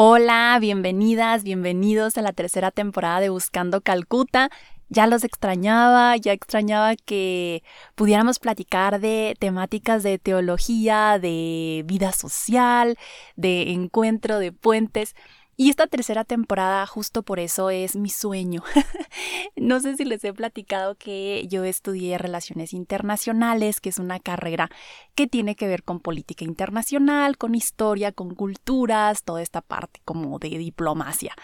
Hola, bienvenidas, bienvenidos a la tercera temporada de Buscando Calcuta. Ya los extrañaba, ya extrañaba que pudiéramos platicar de temáticas de teología, de vida social, de encuentro, de puentes. Y esta tercera temporada justo por eso es mi sueño. no sé si les he platicado que yo estudié relaciones internacionales, que es una carrera que tiene que ver con política internacional, con historia, con culturas, toda esta parte como de diplomacia.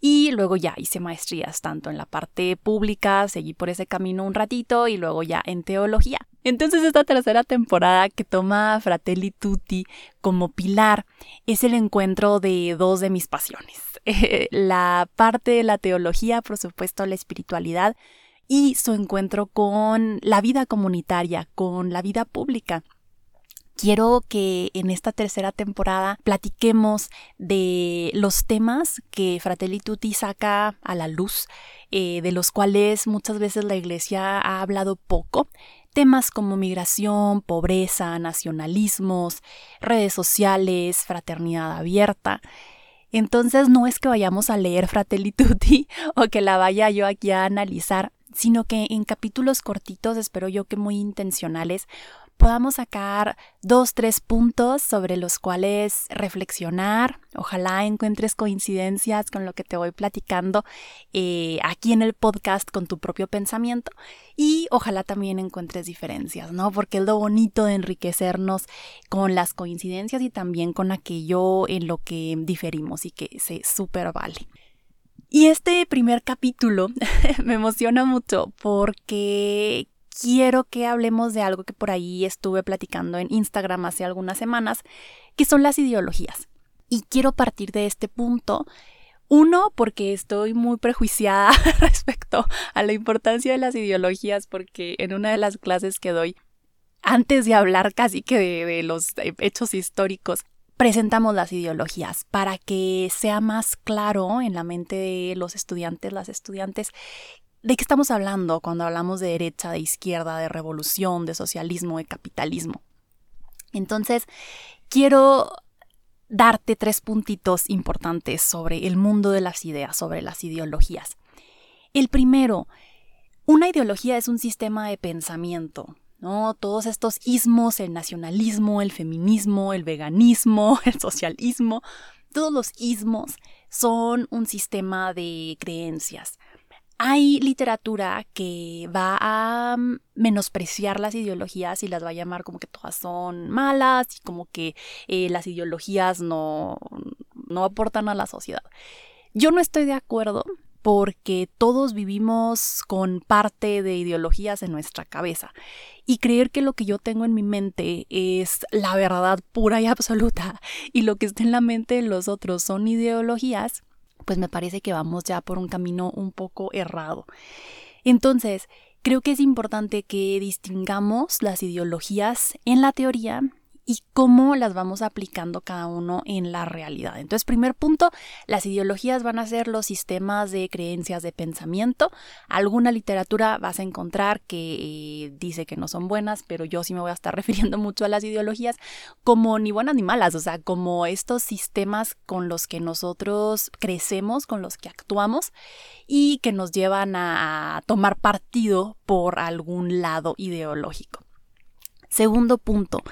Y luego ya hice maestrías tanto en la parte pública, seguí por ese camino un ratito y luego ya en teología. Entonces esta tercera temporada que toma Fratelli Tutti como pilar es el encuentro de dos de mis pasiones. la parte de la teología, por supuesto, la espiritualidad y su encuentro con la vida comunitaria, con la vida pública. Quiero que en esta tercera temporada platiquemos de los temas que Fratelli Tutti saca a la luz, eh, de los cuales muchas veces la Iglesia ha hablado poco, Temas como migración, pobreza, nacionalismos, redes sociales, fraternidad abierta. Entonces no es que vayamos a leer Fratelli Tutti o que la vaya yo aquí a analizar, sino que en capítulos cortitos, espero yo que muy intencionales, podamos sacar dos, tres puntos sobre los cuales reflexionar. Ojalá encuentres coincidencias con lo que te voy platicando eh, aquí en el podcast con tu propio pensamiento y ojalá también encuentres diferencias, ¿no? Porque es lo bonito de enriquecernos con las coincidencias y también con aquello en lo que diferimos y que se súper vale. Y este primer capítulo me emociona mucho porque quiero que hablemos de algo que por ahí estuve platicando en Instagram hace algunas semanas, que son las ideologías. Y quiero partir de este punto. Uno, porque estoy muy prejuiciada respecto a la importancia de las ideologías, porque en una de las clases que doy, antes de hablar casi que de, los hechos históricos, presentamos las ideologías para que sea más claro en la mente de los estudiantes, las estudiantes, ¿De qué estamos hablando cuando hablamos de derecha, de izquierda, de revolución, de socialismo, de capitalismo? Entonces, quiero darte tres puntitos importantes sobre el mundo de las ideas, sobre las ideologías. El primero, una ideología es un sistema de pensamiento, ¿no? Todos estos ismos, el nacionalismo, el feminismo, el veganismo, el socialismo, todos los ismos son un sistema de creencias. Hay literatura que va a mm, menospreciar las ideologías y las va a llamar como que todas son malas y como que eh, las ideologías no, no aportan a la sociedad. Yo no estoy de acuerdo porque todos vivimos con parte de ideologías en nuestra cabeza y creer que lo que yo tengo en mi mente es la verdad pura y absoluta y lo que está en la mente de los otros son ideologías pues me parece que vamos ya por un camino un poco errado. Entonces, creo que es importante que distingamos las ideologías en la teoría y cómo las vamos aplicando cada uno en la realidad. Entonces, primer punto, las ideologías van a ser los sistemas de creencias de pensamiento. Alguna literatura vas a encontrar que eh, dice que no son buenas, pero yo sí me voy a estar refiriendo mucho a las ideologías como ni buenas ni malas, o sea, como estos sistemas con los que nosotros crecemos, con los que actuamos y que nos llevan a tomar partido por algún lado ideológico. Segundo punto,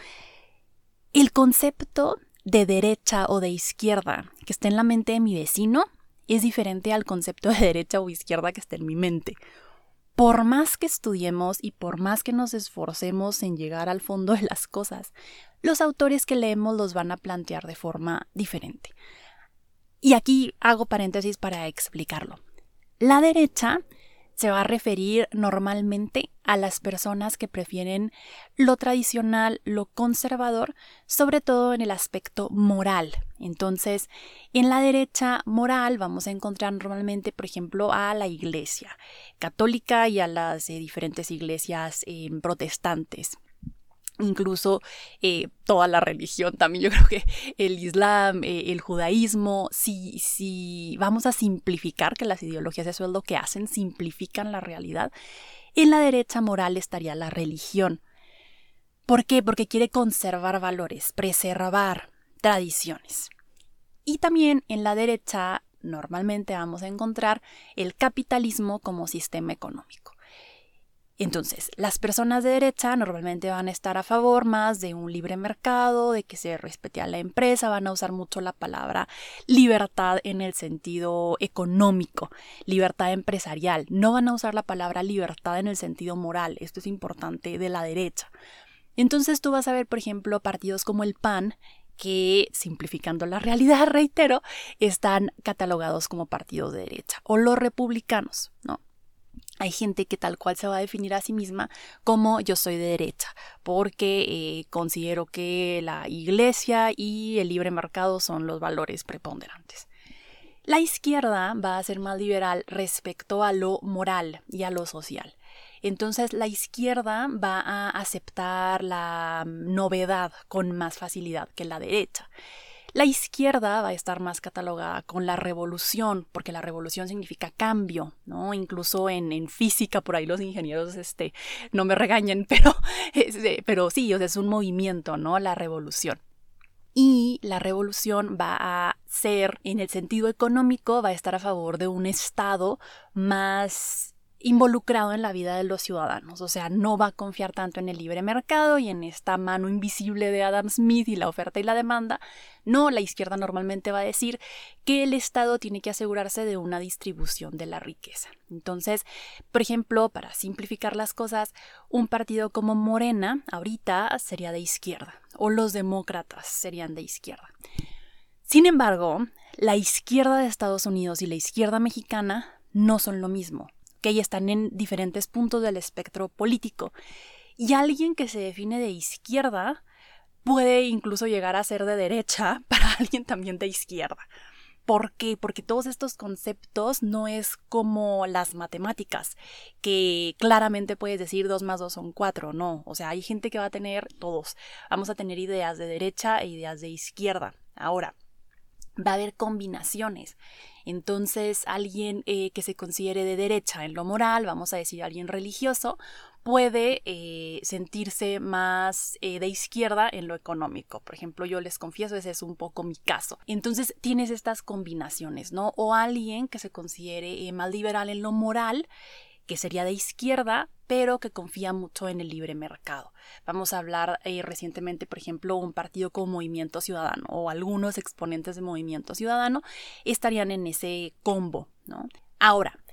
concepto de derecha o de izquierda que está en la mente de mi vecino es diferente al concepto de derecha o izquierda que está en mi mente. Por más que estudiemos y por más que nos esforcemos en llegar al fondo de las cosas, los autores que leemos los van a plantear de forma diferente. Y aquí hago paréntesis para explicarlo. La derecha se va a referir normalmente a las personas que prefieren lo tradicional, lo conservador, sobre todo en el aspecto moral. Entonces, en la derecha moral vamos a encontrar normalmente, por ejemplo, a la iglesia católica y a las diferentes iglesias eh, protestantes incluso eh, toda la religión también yo creo que el islam el judaísmo si, si vamos a simplificar que las ideologías eso es lo que hacen simplifican la realidad en la derecha moral estaría la religión. ¿Por qué? Porque quiere conservar valores, preservar tradiciones. Y también en la derecha normalmente vamos a encontrar el capitalismo como sistema económico. Entonces, las personas de derecha normalmente van a estar a favor más de un libre mercado, de que se respete a la empresa, van a usar mucho la palabra libertad en el sentido económico, libertad empresarial, no van a usar la palabra libertad en el sentido moral, esto es importante de la derecha. Entonces tú vas a ver, por ejemplo, partidos como el PAN, que, simplificando la realidad, reitero, están catalogados como partidos de derecha, o los republicanos, ¿no? Hay gente que tal cual se va a definir a sí misma como yo soy de derecha, porque eh, considero que la iglesia y el libre mercado son los valores preponderantes. La izquierda va a ser más liberal respecto a lo moral y a lo social. Entonces la izquierda va a aceptar la novedad con más facilidad que la derecha. La izquierda va a estar más catalogada con la revolución, porque la revolución significa cambio, ¿no? Incluso en, física, por ahí los ingenieros este, no me regañen, pero, este, pero sí, es un movimiento, ¿no? La revolución. Y la revolución va a ser, en el sentido económico, va a estar a favor de un Estado más involucrado en la vida de los ciudadanos, o sea, no va a confiar tanto en el libre mercado y en esta mano invisible de Adam Smith y la oferta y la demanda. No, la izquierda normalmente va a decir que el Estado tiene que asegurarse de una distribución de la riqueza. Entonces, por ejemplo, para simplificar las cosas, un partido como Morena ahorita sería de izquierda o los demócratas serían de izquierda. Sin embargo, la izquierda de Estados Unidos y la izquierda mexicana no son lo mismo que están en diferentes puntos del espectro político. Y alguien que se define de izquierda puede incluso llegar a ser de derecha para alguien también de izquierda. ¿Por qué? Porque todos estos conceptos no es como las matemáticas, que claramente puedes decir 2 más 2 son 4, no. O sea, hay gente que va a tener todos. Vamos a tener ideas de derecha e ideas de izquierda. Ahora, va a haber combinaciones. Entonces, alguien eh, que se considere de derecha en lo moral, vamos a decir alguien religioso, puede eh, sentirse más eh, de izquierda en lo económico. Por ejemplo, yo les confieso, ese es un poco mi caso. Entonces, tienes estas combinaciones, ¿no? O alguien que se considere más liberal en lo moral, que sería de izquierda, pero que confía mucho en el libre mercado. Vamos a hablar eh, recientemente, por ejemplo, un partido como Movimiento Ciudadano o algunos exponentes de Movimiento Ciudadano estarían en ese combo, ¿no? Ahora,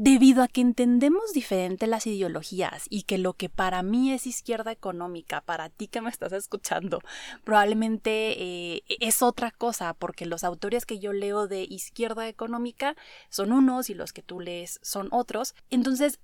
debido a que entendemos diferente las ideologías y que lo que para mí es izquierda económica, para ti que me estás escuchando, probablemente eh, es otra cosa, porque los autores que yo leo de izquierda económica son unos y los que tú lees son otros. Entonces,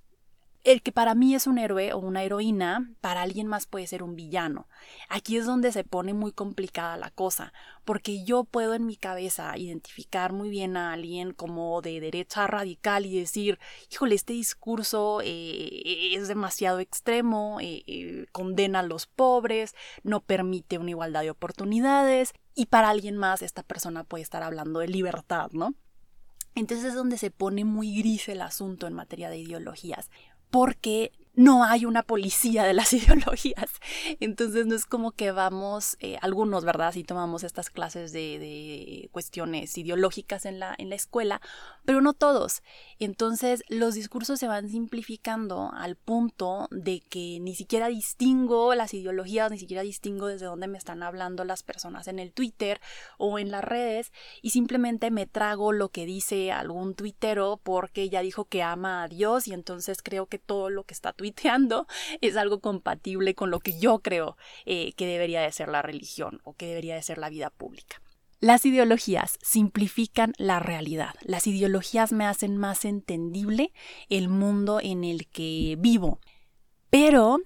el que para mí es un héroe o una heroína, para alguien más puede ser un villano. Aquí es donde se pone muy complicada la cosa, porque yo puedo en mi cabeza identificar muy bien a alguien como de derecha radical y decir, híjole, este discurso eh, es demasiado extremo, eh, eh, condena a los pobres, no permite una igualdad de oportunidades, y para alguien más esta persona puede estar hablando de libertad, ¿no? Entonces es donde se pone muy gris el asunto en materia de ideologías porque no hay una policía de las ideologías. Entonces no es como que vamos, eh, algunos, ¿verdad? Si tomamos estas clases de, cuestiones ideológicas en la, en la escuela, pero no todos. Entonces los discursos se van simplificando al punto de que ni siquiera distingo las ideologías, ni siquiera distingo desde dónde me están hablando las personas en el Twitter o en las redes y simplemente me trago lo que dice algún tuitero porque ya dijo que ama a Dios y entonces creo que todo lo que está es algo compatible con lo que yo creo eh, que debería de ser la religión o que debería de ser la vida pública. Las ideologías simplifican la realidad. Las ideologías me hacen más entendible el mundo en el que vivo. Pero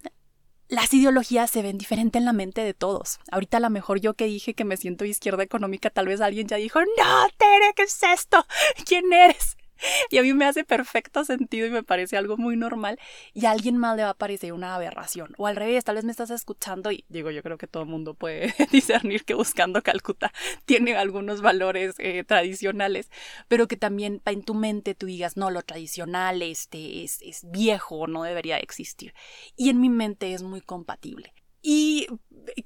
las ideologías se ven diferente en la mente de todos. Ahorita a lo mejor yo que dije que me siento izquierda económica, tal vez alguien ya dijo, no, Tere, ¿qué es esto? ¿Quién eres? Y a mí me hace perfecto sentido y me parece algo muy normal y a alguien más le va a parecer una aberración. O al revés, tal vez me estás escuchando y digo, yo creo que todo el mundo puede discernir que buscando Calcuta tiene algunos valores eh, tradicionales, pero que también en tu mente tú digas, no, lo tradicional este, es, es viejo, no debería existir. Y en mi mente es muy compatible. Y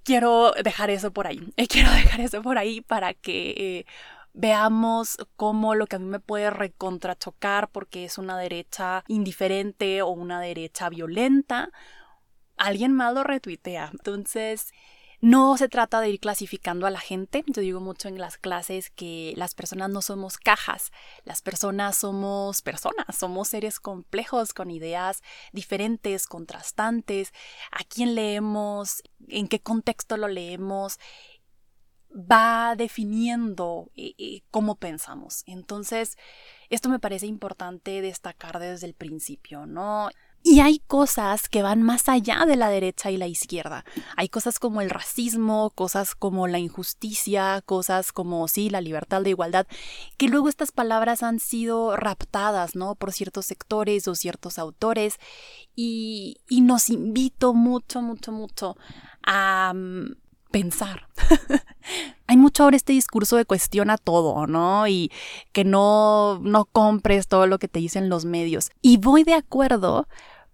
quiero dejar eso por ahí. Quiero dejar eso por ahí para que eh, veamos cómo lo que a mí me puede recontrachocar porque es una derecha indiferente o una derecha violenta, alguien más lo retuitea. Entonces, no se trata de ir clasificando a la gente. Yo digo mucho en las clases que las personas no somos cajas, las personas somos personas, somos seres complejos con ideas diferentes, contrastantes, a quién leemos, en qué contexto lo leemos, va definiendo eh, eh, cómo pensamos. Entonces, esto me parece importante destacar desde el principio, ¿no? Y hay cosas que van más allá de la derecha y la izquierda. Hay cosas como el racismo, cosas como la injusticia, cosas como, sí, la libertad, la igualdad, que luego estas palabras han sido raptadas, ¿no? Por ciertos sectores o ciertos autores. Y, y nos invito mucho, mucho, mucho a mm, pensar. Hay mucho ahora este discurso de cuestiona todo, ¿no? Y que no, no compres todo lo que te dicen los medios. Y voy de acuerdo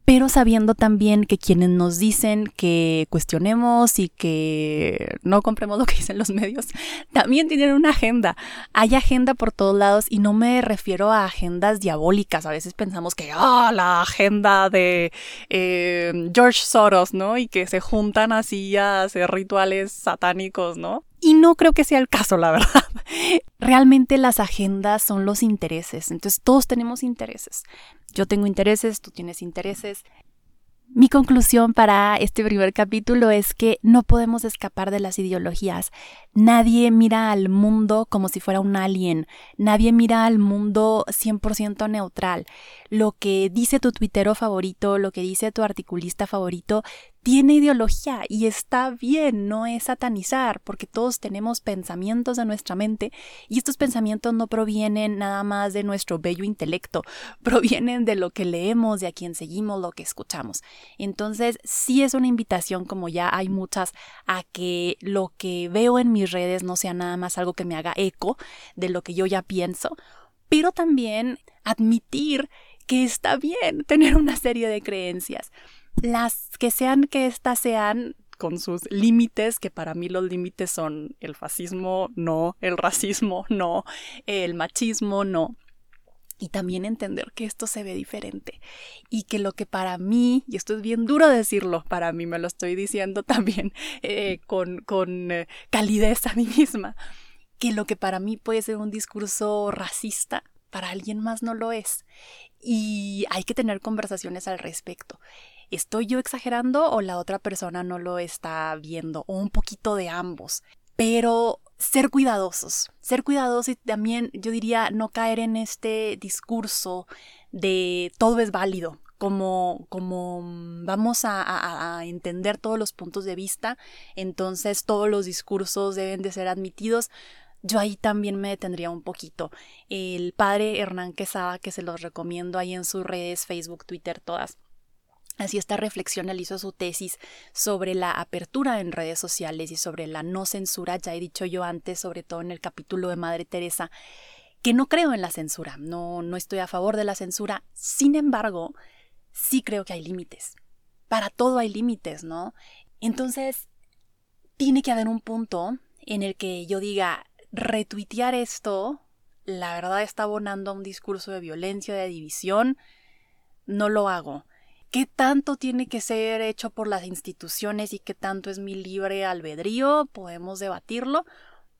pero sabiendo también que quienes nos dicen que cuestionemos y que no compremos lo que dicen los medios, también tienen una agenda. Hay agenda por todos lados y no me refiero a agendas diabólicas. A veces pensamos que, ah, la agenda de eh, George Soros, ¿no? Y que se juntan así a hacer rituales satánicos, ¿no? Y no creo que sea el caso, la verdad. Realmente las agendas son los intereses. Entonces todos tenemos intereses. Yo tengo intereses, tú tienes intereses. Mi conclusión para este primer capítulo es que no podemos escapar de las ideologías. Nadie mira al mundo como si fuera un alien. Nadie mira al mundo 100% neutral. Lo que dice tu tuitero favorito, lo que dice tu articulista favorito, tiene ideología y está bien, no es satanizar, porque todos tenemos pensamientos en nuestra mente y estos pensamientos no provienen nada más de nuestro bello intelecto, provienen de lo que leemos, de a quien seguimos, lo que escuchamos. Entonces, sí es una invitación, como ya hay muchas, a que lo que veo en mis redes no sea nada más algo que me haga eco de lo que yo ya pienso, pero también admitir que está bien tener una serie de creencias las que sean que éstas sean con sus límites, que para mí los límites son el fascismo, no, el racismo, no, el machismo, no. Y también entender que esto se ve diferente y que lo que para mí, y esto es bien duro decirlo, para mí me lo estoy diciendo también eh, con, con eh, calidez a mí misma, que lo que para mí puede ser un discurso racista, para alguien más no lo es. Y hay que tener conversaciones al respecto. ¿Estoy yo exagerando o la otra persona no lo está viendo? O un poquito de ambos. Pero ser cuidadosos, ser cuidadosos y también yo diría no caer en este discurso de todo es válido, como, como vamos a, a, entender todos los puntos de vista, entonces todos los discursos deben de ser admitidos. Yo ahí también me detendría un poquito. El padre Hernán Quesada, que se los recomiendo ahí en sus redes, Facebook, Twitter, todas Así esta reflexión hizo su tesis sobre la apertura en redes sociales y sobre la no censura, ya he dicho yo antes, sobre todo en el capítulo de Madre Teresa, que no creo en la censura, no, no estoy a favor de la censura, sin embargo, sí creo que hay límites. Para todo hay límites, ¿no? Entonces, tiene que haber un punto en el que yo diga, retuitear esto, la verdad está abonando a un discurso de violencia, de división, no lo hago qué tanto tiene que ser hecho por las instituciones y qué tanto es mi libre albedrío, podemos debatirlo,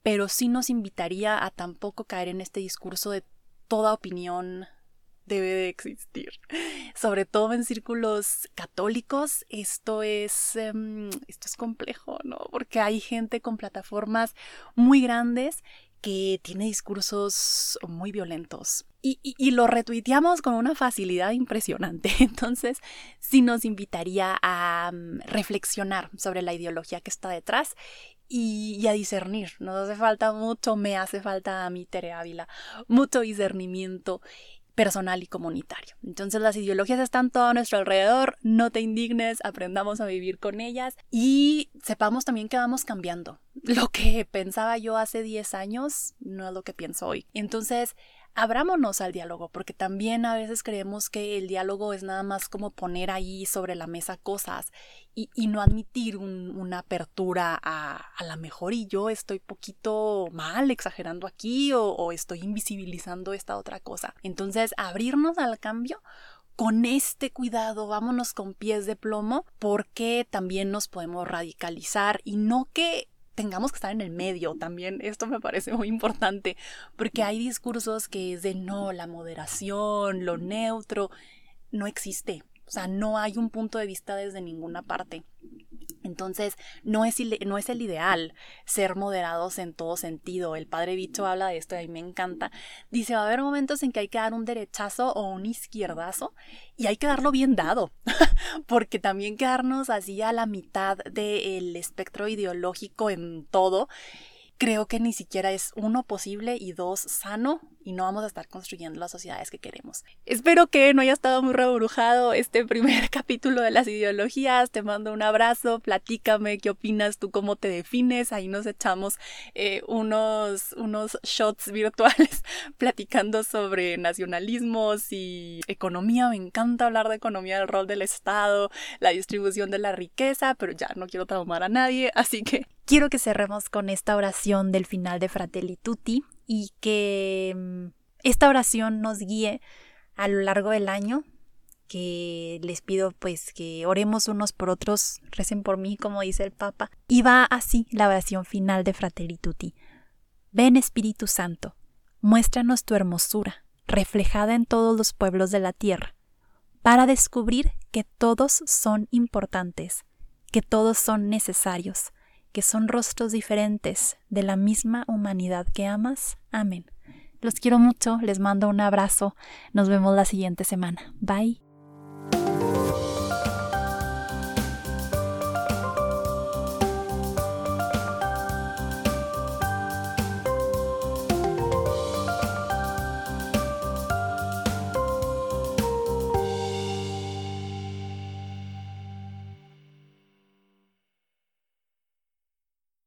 pero sí nos invitaría a tampoco caer en este discurso de toda opinión debe de existir. Sobre todo en círculos católicos, esto es, em, esto es complejo, ¿no? Porque hay gente con plataformas muy grandes que tiene discursos muy violentos. Y, y, lo retuiteamos con una facilidad impresionante. Entonces, sí nos invitaría a mm, reflexionar sobre la ideología que está detrás y, a discernir. Nos hace falta mucho, me hace falta a mí, Tere Ávila, mucho discernimiento personal y comunitario. Entonces las ideologías están todo a nuestro alrededor, no te indignes, aprendamos a vivir con ellas y sepamos también que vamos cambiando. Lo que pensaba yo hace 10 años no es lo que pienso hoy. Entonces, abrámonos al diálogo, porque también a veces creemos que el diálogo es nada más como poner ahí sobre la mesa cosas y, no admitir una apertura a, a la mejor y yo estoy poquito mal exagerando aquí o, o estoy invisibilizando esta otra cosa. Entonces, abrirnos al cambio con este cuidado, vámonos con pies de plomo, porque también nos podemos radicalizar y no que tengamos que estar en el medio también. Esto me parece muy importante porque hay discursos que es de no, la moderación, lo neutro, no existe. O sea, no hay un punto de vista desde ninguna parte. Entonces, no es, no es el ideal ser moderados en todo sentido. El padre Bicho habla de esto y a mí me encanta. Dice, va a haber momentos en que hay que dar un derechazo o un izquierdazo y hay que darlo bien dado, porque también quedarnos así a la mitad del espectro ideológico en todo creo que ni siquiera es uno posible y dos sano y no vamos a estar construyendo las sociedades que queremos. Espero que no haya estado muy rebrujado este primer capítulo de las ideologías. Te mando un abrazo, platícame qué opinas tú, cómo te defines. Ahí nos echamos eh, unos, unos shots virtuales platicando sobre nacionalismos y economía. Me encanta hablar de economía, del rol del Estado, la distribución de la riqueza, pero ya no quiero traumar a nadie, así que quiero que cerremos con esta oración del final de Fratelli Tutti y que mm, esta oración nos guíe a lo largo del año, que les pido pues que oremos unos por otros, recen por mí como dice el Papa, y va así la oración final de Fratelli Tutti. Ven Espíritu Santo, muéstranos tu hermosura, reflejada en todos los pueblos de la tierra, para descubrir que todos son importantes, que todos son necesarios, que son rostros diferentes de la misma humanidad que amas. Amén. Los quiero mucho, les mando un abrazo, nos vemos la siguiente semana. Bye.